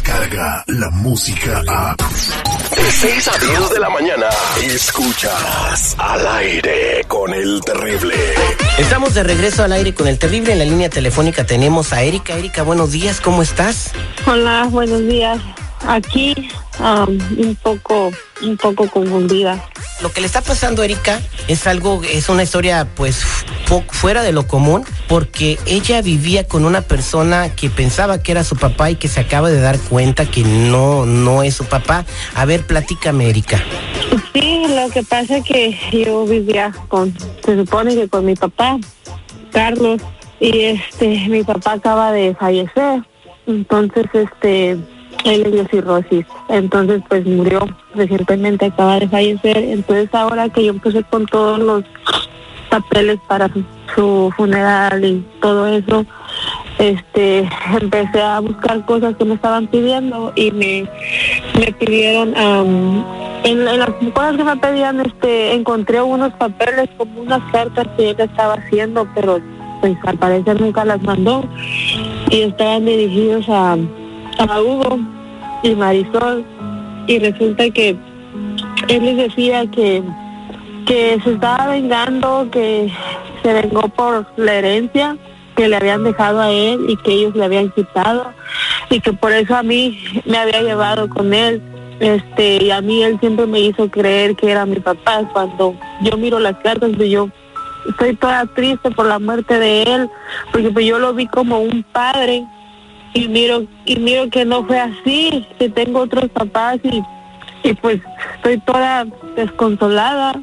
llega la música a... De 6 a 10 de la mañana, escuchas al aire con el terrible. Estamos de regreso al aire con el terrible. En la línea telefónica tenemos a Erika. Erika, buenos días, ¿cómo estás? Hola, buenos días. Aquí um, un poco, un poco confundida. Lo que le está pasando a Erika es algo, es una historia pues fuera de lo común, porque ella vivía con una persona que pensaba que era su papá y que se acaba de dar cuenta que no, no es su papá. A ver, platícame, Erika. Sí, lo que pasa que yo vivía con, se supone que con mi papá, Carlos, y este, mi papá acaba de fallecer. Entonces, este, él le dio cirrosis. Entonces, pues murió recientemente, acaba de fallecer. Entonces, ahora que yo empecé con todos los papeles para su, funeral y todo eso, este, empecé a buscar cosas que me estaban pidiendo y me, me pidieron, am, en, en las cosas que me pedían, este, encontré unos papeles como unas cartas que él estaba haciendo, pero pues al parecer nunca las mandó. Y estaban dirigidos a, a Hugo y Marisol. Y resulta que él les decía que que se estaba vengando, que se vengó por la herencia que le habían dejado a él y que ellos le habían quitado y que por eso a mí me había llevado con él. Este, y a mí él siempre me hizo creer que era mi papá. Cuando yo miro las cartas, pues yo estoy toda triste por la muerte de él, porque pues yo lo vi como un padre y miro y miro que no fue así, que tengo otros papás y, y pues estoy toda desconsolada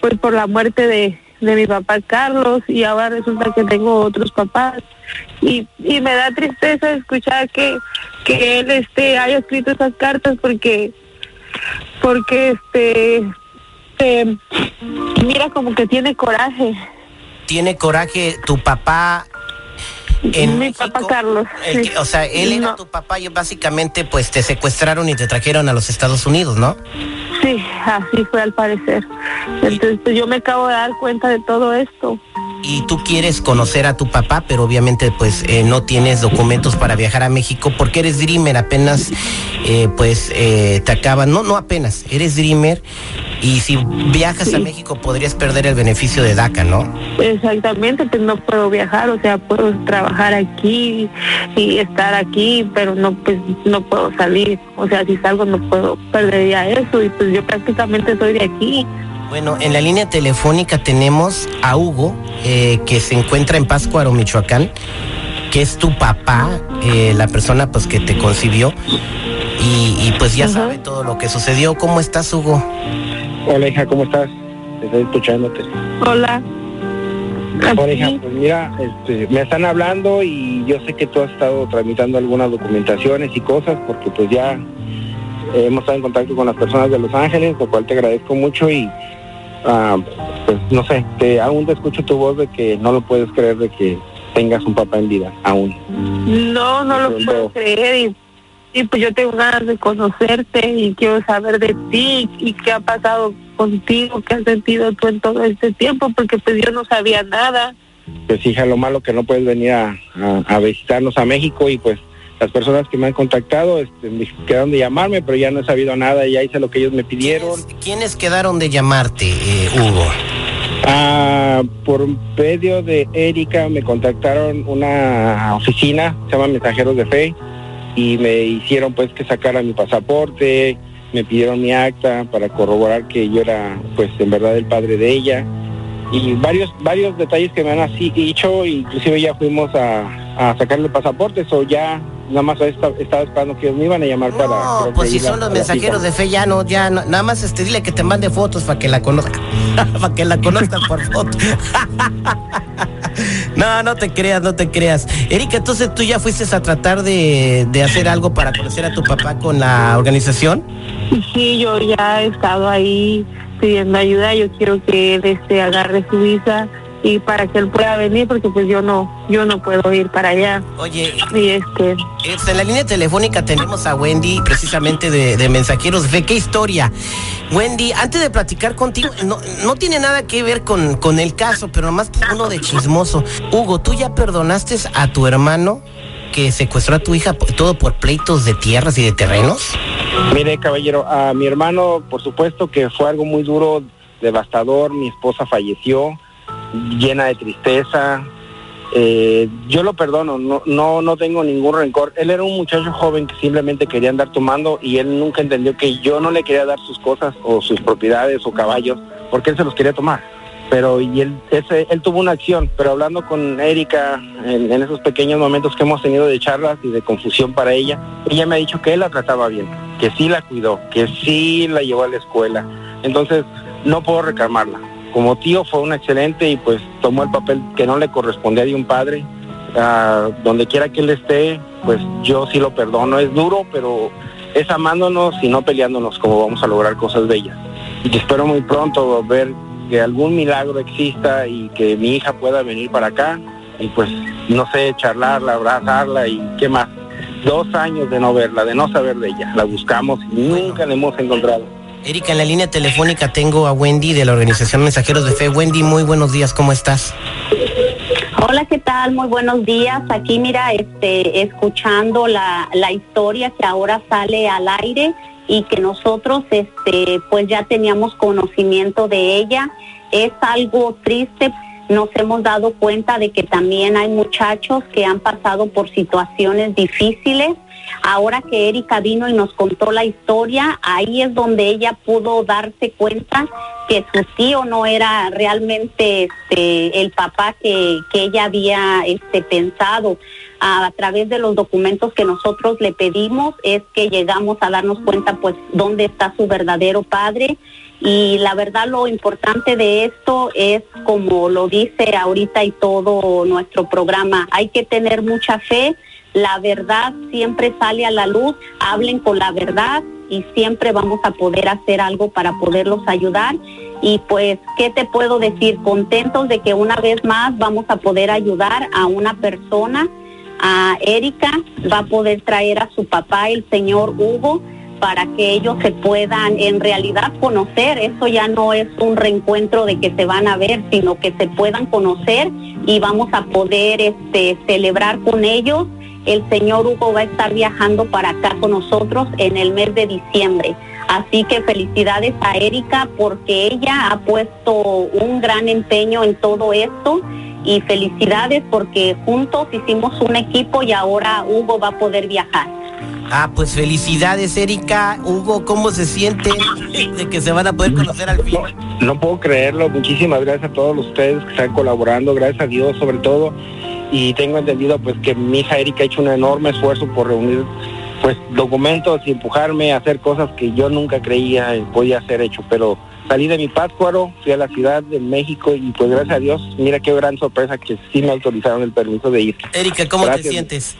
pues por la muerte de, de mi papá Carlos y ahora resulta que tengo otros papás y, y me da tristeza escuchar que, que él este haya escrito esas cartas porque porque este eh, mira como que tiene coraje ¿Tiene coraje tu papá en mi México? papá Carlos El sí. que- o sea, él era No. tu papá y básicamente pues te secuestraron y te trajeron a los Estados Unidos, ¿no? Sí, así fue al parecer. Entonces yo me acabo de dar cuenta de todo esto. y tú quieres conocer a tu papá, pero obviamente pues eh, no tienes documentos para viajar a México porque eres Dreamer, apenas eh, pues eh, te acaban, no, no apenas, eres Dreamer y si viajas a. México podrías perder el beneficio de DACA, ¿no? Exactamente, pues no puedo viajar, o sea, puedo trabajar aquí y estar aquí, pero no, pues no puedo salir. O sea, si salgo no puedo, perdería eso y pues yo prácticamente soy de aquí. Bueno, en la línea telefónica tenemos a Hugo, eh, que se encuentra en Pátzcuaro, Michoacán, que es tu papá, eh, la persona pues que te concibió y, y, pues ya Ajá. sabe todo lo que sucedió. ¿Cómo estás, Hugo? Hola hija, ¿cómo estás? Estoy escuchándote. Hola. Hola hija, pues mira, este, me están hablando y yo sé que tú has estado tramitando algunas documentaciones y cosas porque pues ya hemos estado en contacto con las personas de Los Ángeles, lo cual te agradezco mucho y ah, pues no sé, te, aún te escucho tu voz de que no lo puedes creer de que tengas un papá en vida, aún. No, no lo puedo creer y, y pues yo tengo ganas de conocerte y quiero saber de ti y qué ha pasado contigo, qué has sentido tú en todo este tiempo, porque pues yo no sabía nada. Pues hija, lo malo que no puedes venir a, a- a visitarnos a México y pues las personas que me han contactado este, me quedaron de llamarme, pero ya no he sabido nada, ya hice lo que ellos me pidieron. ¿Quiénes, quiénes quedaron de llamarte, eh, Hugo? Ah, por medio de Erika me contactaron una oficina, se llama Mensajeros de Fe, y me hicieron pues que sacara mi pasaporte, me pidieron mi acta para corroborar que yo era pues en verdad el padre de ella y varios varios detalles que me han así dicho, inclusive ya fuimos a, a sacarle el pasaporte, o ya nada más esta- estaba esperando que me iban a llamar para... No, creo pues si son los mensajeros de fe, ya no, ya no, nada más este, dile que te mande fotos para que la conozca, para que la conozcan por foto. no, no te creas, no te creas. Erika, entonces tú ya fuiste a tratar de, de hacer algo para conocer a tu papá con la organización. Sí, yo ya he estado ahí pidiendo ayuda, yo quiero que él este agarre su visa y para que él pueda venir porque pues yo no yo no puedo ir para allá Oye, y este Este, en la línea telefónica tenemos a Wendy, precisamente de, de Mensajeros de Fe. ¿Qué historia? Wendy, antes de platicar contigo, no, no tiene nada que ver con, con el caso, pero nomás uno de chismoso. Hugo, ¿tú ya perdonaste a tu hermano que secuestró a tu hija, todo por pleitos de tierras y de terrenos? Mire, caballero, a mi hermano, por supuesto que fue algo muy duro, devastador. Mi esposa falleció, llena de tristeza. Eh, yo lo perdono, no, no, no tengo ningún rencor. Él era un muchacho joven que simplemente quería andar tomando y él nunca entendió que yo no le quería dar sus cosas o sus propiedades o caballos porque él se los quería tomar. Pero y él, ese, él tuvo una acción, pero hablando con Erika en, en esos pequeños momentos que hemos tenido de charlas y de confusión para ella, ella me ha dicho que él la trataba bien, que sí la cuidó, que sí la llevó a la escuela. Entonces, no puedo reclamarla. Como tío fue un excelente y pues tomó el papel que no le correspondía de un padre. Ah, donde quiera que él esté, pues yo sí lo perdono. Es duro, pero es amándonos y no peleándonos como vamos a lograr cosas bellas. Y espero muy pronto ver que algún milagro exista y que mi hija pueda venir para acá y pues no sé, charlarla, abrazarla y qué más. Dos años de no verla, de no saber de ella. La buscamos y nunca la hemos encontrado. Erika, en la línea telefónica tengo a Wendy de la organización Mensajeros de Fe. Wendy, muy buenos días, ¿cómo estás? Hola, ¿qué tal? Muy buenos días. Aquí, mira, este, escuchando la, la historia que ahora sale al aire y que nosotros, este, pues ya teníamos conocimiento de ella. Es algo triste. Nos hemos dado cuenta de que también hay muchachos que han pasado por situaciones difíciles Ahora que Erika vino y nos contó la historia, ahí es donde ella pudo darse cuenta que su tío no era realmente este, el papá que, que ella había este, pensado. A, través de los documentos que nosotros le pedimos es que llegamos a darnos cuenta pues dónde está su verdadero padre y la verdad lo importante de esto es como lo dice ahorita y todo nuestro programa, hay que tener mucha fe la verdad siempre sale a la luz, hablen con la verdad y siempre vamos a poder hacer algo para poderlos ayudar. Y pues, ¿qué te puedo decir? Contentos de que una vez más vamos a poder ayudar a una persona, a Erika, va a poder traer a su papá, el señor Hugo, para que ellos se puedan en realidad conocer. Eso ya no es un reencuentro de que se van a ver, sino que se puedan conocer y vamos a poder este, celebrar con ellos el señor Hugo va a estar viajando para acá con nosotros en el mes de diciembre. Así que felicidades a Erika porque ella ha puesto un gran empeño en todo esto y felicidades porque juntos hicimos un equipo y ahora Hugo va a poder viajar. Ah, pues felicidades Erika. Hugo, ¿cómo se siente de que se van a poder conocer al fin? No, puedo creerlo. Muchísimas gracias a todos ustedes que están colaborando. Gracias a Dios sobre todo y tengo entendido pues que mi hija Erika ha hecho un enorme esfuerzo por reunir pues documentos y empujarme a hacer cosas que yo nunca creía podía ser hecho, pero salí de mi Pátzcuaro, fui a la Ciudad de México y pues gracias a Dios, mira qué gran sorpresa que sí me autorizaron el permiso de ir. Erika, ¿cómo te sientes?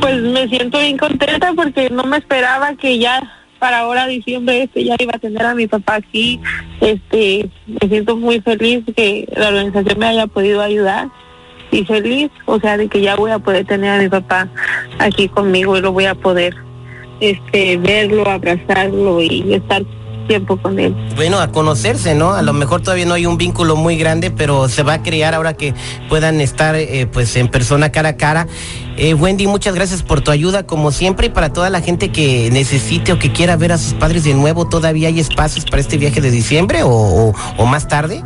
Pues me siento bien contenta porque no me esperaba que ya para ahora diciembre este ya iba a tener a mi papá aquí. Este, me siento muy feliz que la organización me haya podido ayudar y feliz, o sea, de que ya voy a poder tener a mi papá aquí conmigo y lo voy a poder este verlo, abrazarlo y estar tiempo con él. Bueno, a conocerse, ¿no? A lo mejor todavía no hay un vínculo muy grande, pero se va a crear ahora que puedan estar eh, pues en persona cara a cara. Eh, Wendy, muchas gracias por tu ayuda, como siempre, y para toda la gente que necesite o que quiera ver a sus padres de nuevo, ¿todavía hay espacios para este viaje de diciembre o, o más tarde?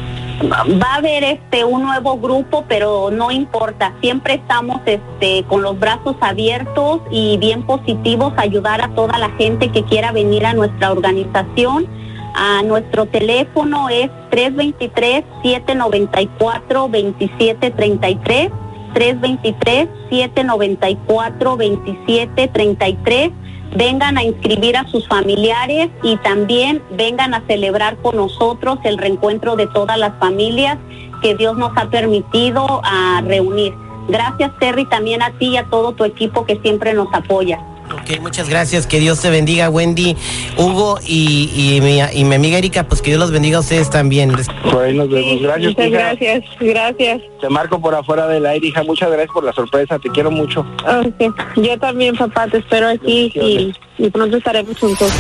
Va a haber este un nuevo grupo, pero no importa, siempre estamos este con los brazos abiertos y bien positivos a ayudar a toda la gente que quiera venir a nuestra organización. A nuestro teléfono es 323 794 2733 323 794 2733 vengan a inscribir a sus familiares y también vengan a celebrar con nosotros el reencuentro de todas las familias que Dios nos ha permitido a reunir. Gracias Terry, también a ti y a todo tu equipo que siempre nos apoya. Ok, muchas gracias. Que Dios te bendiga, Wendy, Hugo y, y, mi, y mi amiga Erika. Pues que Dios los bendiga a ustedes también. Pues nos vemos. Gracias. Muchas gracias, gracias. Te marco por afuera del aire, hija. Muchas gracias por la sorpresa. Te quiero mucho. Okay. Yo también, papá. Te espero aquí y, y pronto estaremos juntos.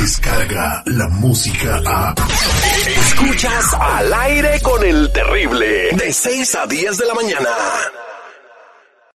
Descarga la música a. Escuchas al aire con el terrible. De 6 a 10 de la mañana.